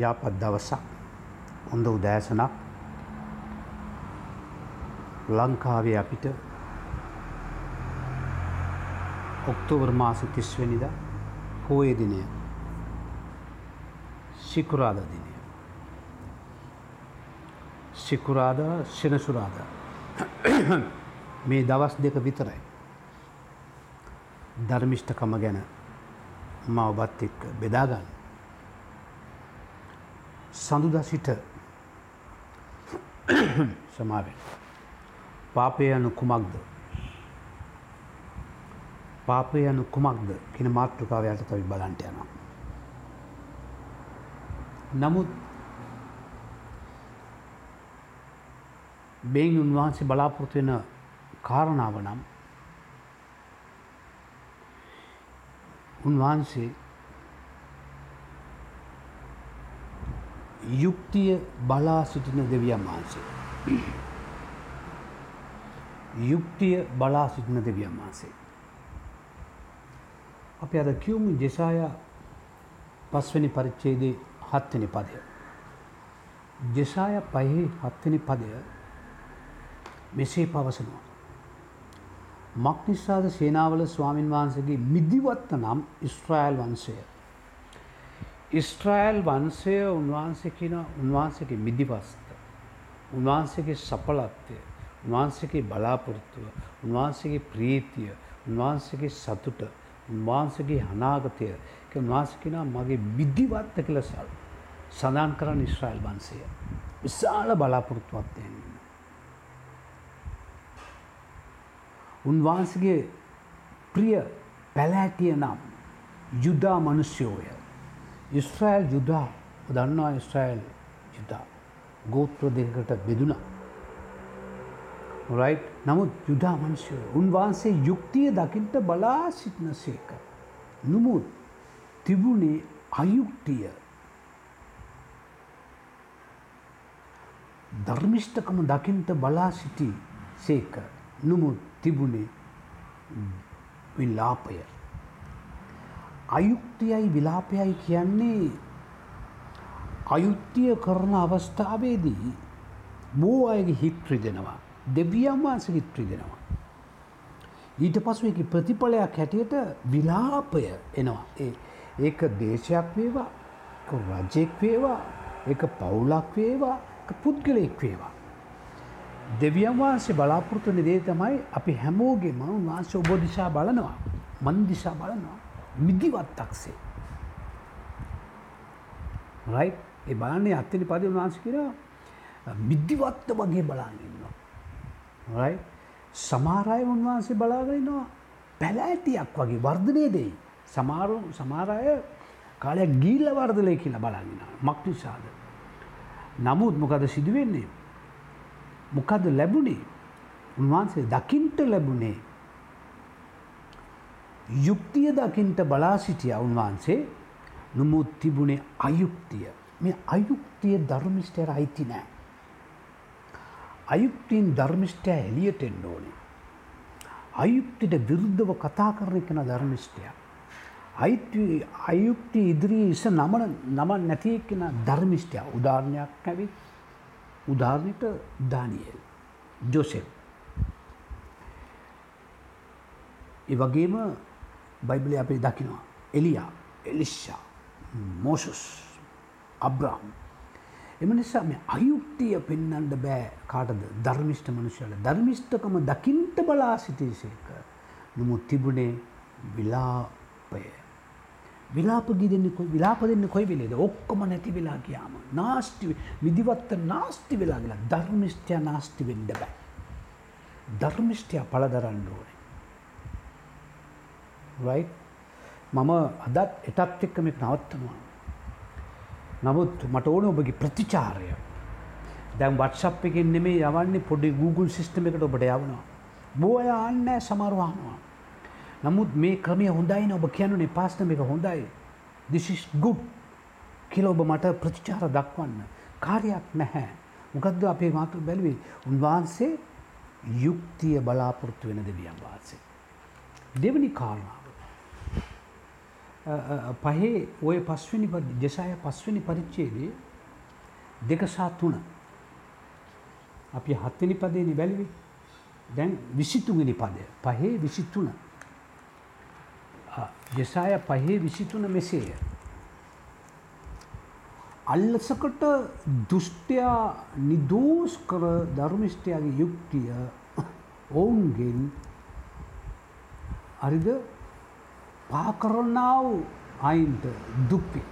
යාපත් දවසක්. හොඳ උදෑසනක්. ලංකාවේ අපිට ඔක්තෝබර් මාස තිස්වනිද පෝය දිනය. සිකුරාද දිනය. සිකුරාද සෙනසුරාද. මේ දවස් දෙක විතරයි. ධර්මිෂ්ඨකම ගැන ම ඔබත් එක්ක බෙදාගන්න සඳුදා සිට සමාවෙන්. පාපය යනු කුමක්ද? පාපය යනු කුමක්ද? කියන මාතෘකාව යටතවි බලන්ට යනවා. නමුත් බෙයින් උන්වහන්සේ බලාපොරොත්තු වෙන කාරණාව නම් උන්වහන්සේ යුක්තිය බලා සිටින දෙවියන් වහන්සේ. යුක්තිය බලා සිටින දෙවියන් වහන්සේ. අපි අද කියවමු ජෙසාය පස්වනි පරිච්චේදේ හත්වනි පදය. ජෙසාය පහහි හත්වනි පදය මෙසේ පවසනවා. මක්නිස්සාද සේනාවල ස්වාමින් වහන්සගේ මිදිවත්ත නම් ඉස්ට්‍රයිල් වන්සය. ඉස්ට්‍රයිල් වන්සය උන්වහන්සේ කියන උන්වහන්සේගේ මිදිවස්ත. උන්වහන්සේගේ සපලත්වය උන්වහන්සේගේ බලාපොරොත්තුව උන්වහන්සේගේ ප්‍රීතිය උන්වහන්සේගේ සතුට උන්වහන්සගේ හනාගතය උන්වහන්සකිනා මගේ විද්ධිවත්ත කළ සල් සඳන් කරන්න ඉස්්‍රයිල් වන්සය. විශාල බලාපොරොත්තුවත්වයෙන්. උන්වහන්සගේ ප්‍රිය පැලෑටිය නම් යුද්ධා මනුස්්‍යෝය. ඉස්්‍රයිල් යුද්ධා දන්නවා ඉස්්‍රයිල් යුද්ධා ගෝත්‍ර දෙකට බෙදුනා. රයි් නමුත් යුදා මංශය උන්වහන්සේ යුක්තිය දකිින්ට බලා සිටින සේක. නොමුත් තිබුණේ අයුක්තිය ධර්මිෂ්ඨකම දකිින්ට බලා සිටි සේක නොමුත් තිබුණේ විල්ලාපය. අයුක්තියයි විලාපයයි කියන්නේ අයුත්තිය කරන අවස්ථාවේදී බෝ අයගේ හිත්‍රි දෙනවා. දෙවියන් වහන්සේ ඉත්‍රි දෙනවා. ඊට පසු එක ප්‍රතිඵලයක් හැටියට විලාපය එනවා. ඒක දේශයක් වේවා රජෙක් වේවා එක පවුලක් වේවා පුද්ගලයෙක් වේවා. දෙවියන් වහන්සේ බලාපොරොත්තු දේ තමයි අපි හැමෝගේ මනු වහන්සේ ඔබ දිශා බලනවා. මන් දිශා බලනවා. මිදිවත්තක්සේ. රයි ඒ බලන්නේ අත්තනි පද වහන්ස කර මිද්දිවත්ත වගේ බලාගන්නවා. රයි සමාරය උන්වහන්සේ බලාගෙනවා පැලෑටියක් වගේ වර්ධනය දෙයි. සමාරු සමාරය කාලයක් ගීල්ල වර්ධලය කියලා බලාගෙන මක්නිසාද. නමුත් මොකද සිදුවෙන්නේ. මොකද ලැබුණේ උන්වහන්සේ දකිින්ට ලැබුණේ. යුක්තිය දකිින්ට බලා සිටිය උන්වහන්සේ නොමුත් තිබුණේ අයුක්තිය මේ අයුක්තිය ධර්මිෂ්ටයට අයිති නෑ. අයුක්තිීන් ධර්මිෂ්ටය එලියට එන්න ඕනේ. අයුක්තිට විරුද්ධව කතා කරන කෙන ධර්මිෂ්ටය. අයුක්ති ඉදිරී ඉස නමන නමන් නැතිය කෙන ධර්මිෂ්ටය උදාරණයක් ඇවිත් උදාරණයට දානියල් ජොසෙල්. ඒ වගේම බයිබලි අපි දකිනවා. එලියා එලිශ්ෂා මෝසුස් අබ්‍රාම් එම නිසා මේ අයුක්තිය පෙන්නන්ට බෑ කාටද? ධර්මිෂ්ට මනුෂ්‍යල ධර්මිෂ්ඨකම දකිින්ට බලා සිටිසේක නමුත් තිබුණේ විලාපය. විලාප ගිදන්න විලාප දෙන්න කොයි වෙලේද? ඔක්කොම නැති වෙලා කියාම නාස්ටි විදිවත්ත නාස්ති වෙලා කියලා ධර්මිෂ්ටය නාස්ති වෙන්ඩ බෑ. ධර්මිෂ්ටය පලදරන්න ඕනේ. රයි් මම අදත් එටත් එක්ක මේ නවත්තනවා. නමුත් මට ඕන ඔබගේ ප්‍රතිචාරය දැම් වට්සප් එකෙන් නෙමේ යවන්නේ පොඩි Google සිිස්ටම එකට ඔබට යවනවා. බෝය අන්නෑ සමරවානවා. නමුත් මේ ක්‍රමය හොඳයින ඔබ කියනුනේ පාස්ටම එක හොඳයි. දිසිස් ගුඩ් කියල ඔබ මට ප්‍රතිචාර දක්වන්න. කාරයක් නැහැ. මොකක්ද අපේ මාතෘ බැලුවේ උන්වහන්සේ යුක්තිය බලාපොරොත්තු වෙන දෙවියන් වහන්සේ. දෙවනි කාරණාව. පහේ ඔය පස්වනි ජෙසාය පස්වනි පරිච්චේදී දෙකසා තුන. අපි හත්වනි පදේනි බැලිවි දැන් විසිතුගනි පදය. පහේ විසිත්තුන ජෙසාය පහේ විසිතුන මෙසේය. අල්ලසකට දුෂ්ටයා නිදෝස් කර ධර්මිෂ්ටයාගේ යුක්තිය ඔවුන්ගෙන් අරිද පාකරන්නාව අයින්ට දුප්පි.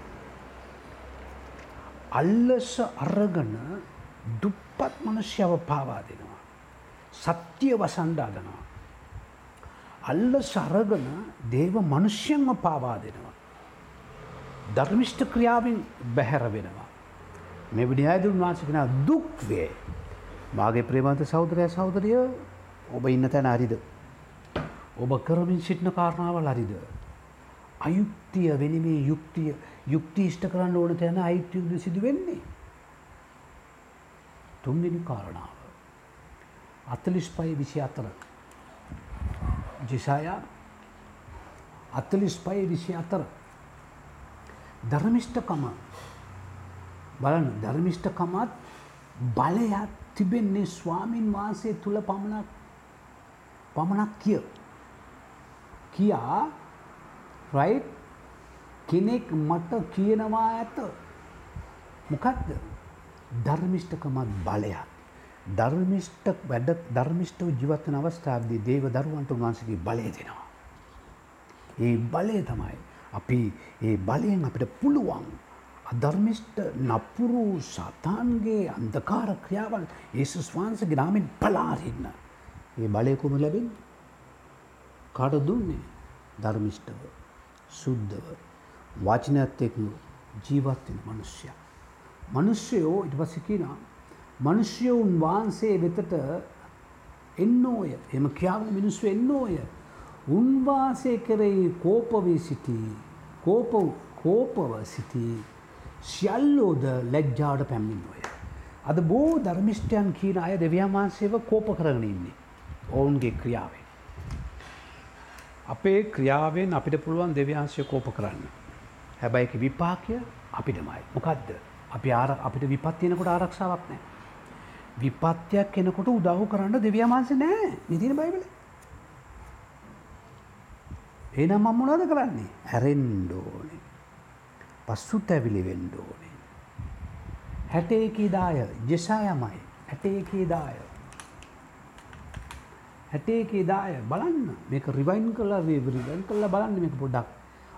අල්ලස අරගන දුප්පත් මනුෂ්‍යව පාවා දෙනවා. සත්‍යය වසන්ඩාදනවා. අල්ල සරගන දේව මනුෂ්‍යන්ම පාවා දෙනවා. ධර්මිෂ්ට ක්‍රියාවෙන් බැහැර වෙනවා. මෙවිඩි අයදුන් වහන්සකෙන දුක්වේ මාගේ ප්‍රේමන්ත සෞදරය සෞදරය ඔබ ඉන්න තැන අරිද. ඔබ කරමින් සිටින කාරණාවල් අරිද. අයුක්තිය වෙනමේ යුක්තිය යුක්තිෂ්ට කරන්න ඕන තැන අයිත්‍යයුද සිදු වෙන්නේ. තුන්වෙනි කාරණාව. අතලිස් පයි විසි අතර. ජිසායා අතලිස් පයි විසි අතර. ධර්මිෂ්ඨකම බලන්න ධර්මිෂ්ඨකමත් බලයක් තිබෙන්නේ ස්වාමීන් වහන්සේ තුළ පමණක් පමණක් කිය. කියා රයි් කෙනෙක් මට කියනවා ඇත මොකක්ද ධර්මිෂ්ඨකමත් බලයක්. ධර්මිෂ්ට වැඩ ධර්මිෂ්ටව ජීවත්වන අවස්ථාවදී දේව දරුවන්ට වහන්සගේ බලය දෙනවා. ඒ බලය තමයි අපි ඒ බලයෙන් අපිට පුළුවන් අධර්මිෂ්ට නපුරු සතාන්ගේ අන්දකාර ක්‍රියාවල් ඒසුස් වහන්ස ග්‍රාමෙන් පලාරන්න. ඒ බලයකුම ලැබෙන් කාට දුන්නේ ධර්මිෂ්ටව සුද්ධව වචනත් එක්නු ජීවත්වෙන මනුෂ්‍යයා. මනුෂ්‍යයෝ ඉට පසිකිනා මනුෂ්‍යවුන් වහන්සේ වෙතට එන්නෝය එම කියාව මිනිස්සු එන්නෝය උන්වාසය කරෙහි කෝපවී සිටී කෝප කෝපව සිටී සියල්ලෝද ලැජ්ජාට පැමිණින්ොය. අද බෝ ධර්මිෂ්ටයන් කියන අය දෙවියන් වහන්සේව කෝප කරගෙන ඉන්නේ ඔවුන්ගේ ක්‍රියාවෙන්. අපේ ක්‍රියාවෙන් අපිට පුළුවන් දෙවියන්ශය කෝප කරන්න. හැබැයික විපාකය අපිටමයි. මොකක්ද අපි ආර අපිට විපත්තියනකොට ආරක්ෂාවක් නෑ. විපත්තියක් කෙනකොට උදව් කරන්න දෙවියමාන්ස නෑ නිතින බයිබල. එනම් මම මොනවද කරන්නේ හැරෙන්ඩෝනේ පස්සුත් ඇවිලි වෙන්ඩෝනේ. හැටේකී දාය ජෙසායමයි හැටේකී දාය. හැටේකේ දාය බලන්න මේක රිවයින් කලා රිවන් කල්ලා බලන්න මේක පොඩ්ඩක්.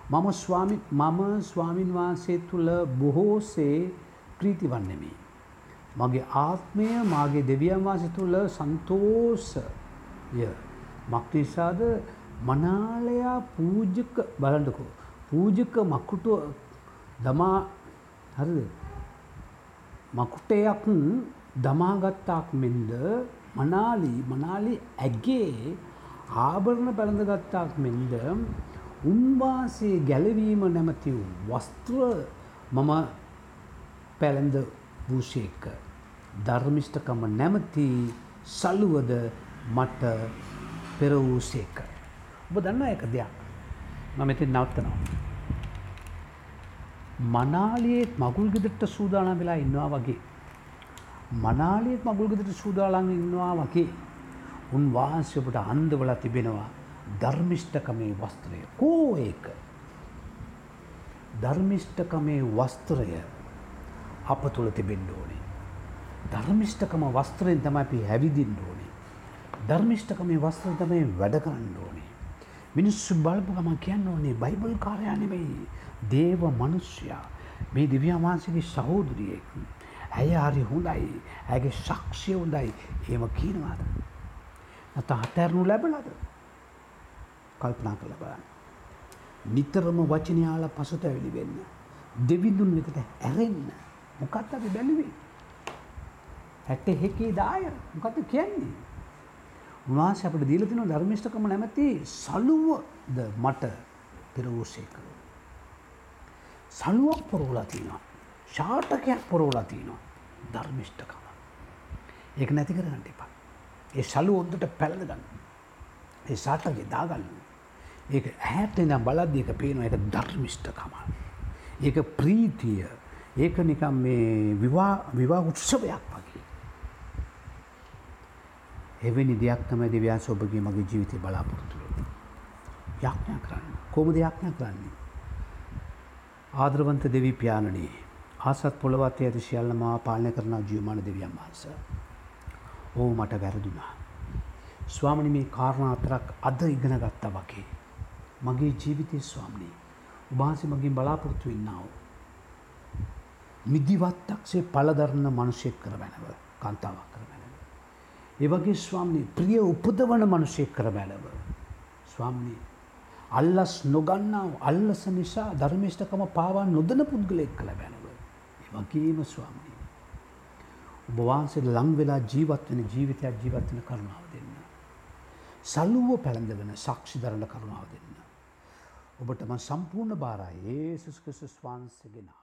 මම ස්වාමි මම ස්වාමින් වහන්සේ තුළ බොහෝසේ ප්‍රීති වන්නෙමි. මගේ ආත්මය මාගේ දෙවියන් වාසි තුළ සන්තෝසය මක්නිසාද මනාලයා පූජක බලඩකෝ පූජක මක්කුටුව දමා හරිද මකුටයක් දමාගත්තාක් මෙන්ද මනාලි මනාලි ඇගේ ආභරණ පැළඳගත්තාක් මෙන්ද උන්වාසේ ගැලවීම නැමති වස්ත්‍ර මම පැළඳ වූෂේක ධර්මිෂ්ඨකම නැමති සල්ලුවද මට පෙර වූසේක. ඔබ දන්න එක දෙයක් මම මෙති නවත්තනවා. මනාලියේත් මගුල් ගෙදරට සූදානම් වෙලා ඉන්නවා වගේ. මනාලියත් මගුල් ගෙදරට සූදාලන් ඉන්නවා වගේ. උන් වහන්සපට අන්දවල තිබෙනවා ධර්මිෂ්ඨකමේ වස්ත්‍රය කෝ ඒක. ධර්මිෂ්ඨකමේ වස්ත්‍රය අප තුළ තිබෙන්ඩ ඕනේ. ධර්මිෂ්ඨකම වස්ත්‍රයෙන් තම අපි හැවිදින්න ඕනේ. ධර්මිෂ්ඨකමේ වස්ත්‍ර තමයි වැඩ කරන්න ඕනේ. මිනිස්සු බලපු ගම කියන්න ඕනේ බයිබල් කාරයා නෙවෙයි දේව මනුෂ්‍යයා මේ දිව්‍යමාන්සගේ සහෝදරියෙක්. ඇය හරි හොඳයි ඇගේ ශක්ෂය හොඳයි ඒම කියනවාද. නත අතැරණු ලැබලද කල්පනා කළ බලන්න. නිතරම වචනයාල පසුත ඇවිලි වෙන්න. දෙවිදුන් වෙතට ඇරෙන්න මොකත් අපි බැලුවේ. හැට හෙකේ දාය මොකත කියන්නේ. උන්වහන්ස අපට දීලතින ධර්මිෂ්ඨකම නැමැති සලුවද මට පෙරවූසේක. සලුවක් පොරෝලා තියනවා. ශාටකයක් පොරෝලා තියනවා ධර්මිෂ්ඨකම. ඒක නැති කරගන්න එපා. ඒ සලු ඔොද්දට පැළඳ ගන්න. ඒ සාටගේ දාගන්න. ඒක ඇහැට නම් බලද්දි ඒක පේනවා ඒක ධර්මිෂ්ඨකම. ඒක ප්‍රීතිය. ඒක නිකම් මේ විවාහ විවාහ උත්සවයක් වගේ. එවැනි දෙයක් තමයි දෙවියන් ඔබගේ මගේ ජීවිතේ බලාපොරොත්තු වෙන්නේ. යාඥා කරන්න. කොහොමද යාඥා කරන්නේ? ආදරවන්ත දෙවි පියාණනි ආසත් පොළවත් ඇති සියල්ල මා පාලනය කරන ජීවමාන දෙවියන් වහන්සේ. ඕ මට වැරදුනා. ස්වාමනි මේ කාරණා අතරක් අද ඉගෙන ගත්තා වගේ. මගේ ජීවිතය ස්වාමනී උබහන්සේ මගින් බලාපොරොත්තු වෙන්නාව. මිදිවත්තක්සේ පලදරන්න මනුෂයෙක් කර බැනව කන්තාවක් කර බැනව. ඒවගේ ස්වාමනී ප්‍රිය උපදවන මනුෂයෙක් කර බැලව. ස්වාමනී අල්ලස් නොගන්නාව අල්ලස නිසා ධර්මිෂ්ඨකම පාවා නොදන පුද්ගලෙක් කළ බැනව. වගේම ස්වාමනී. ඔබවහන්සේ ලං වෙලා ජීවත්වන ජීවිතයක් ජීවත්වන කරුණාව දෙන්න. සල්ලුව පැළඳවන සක්ෂි දරණ කරුණාව දෙන්න. ඔබටම සම්පූර්ණ භාරයි ඒසුස් ක්‍රිස්තුස් වහන්සේගේ නාමයෙන්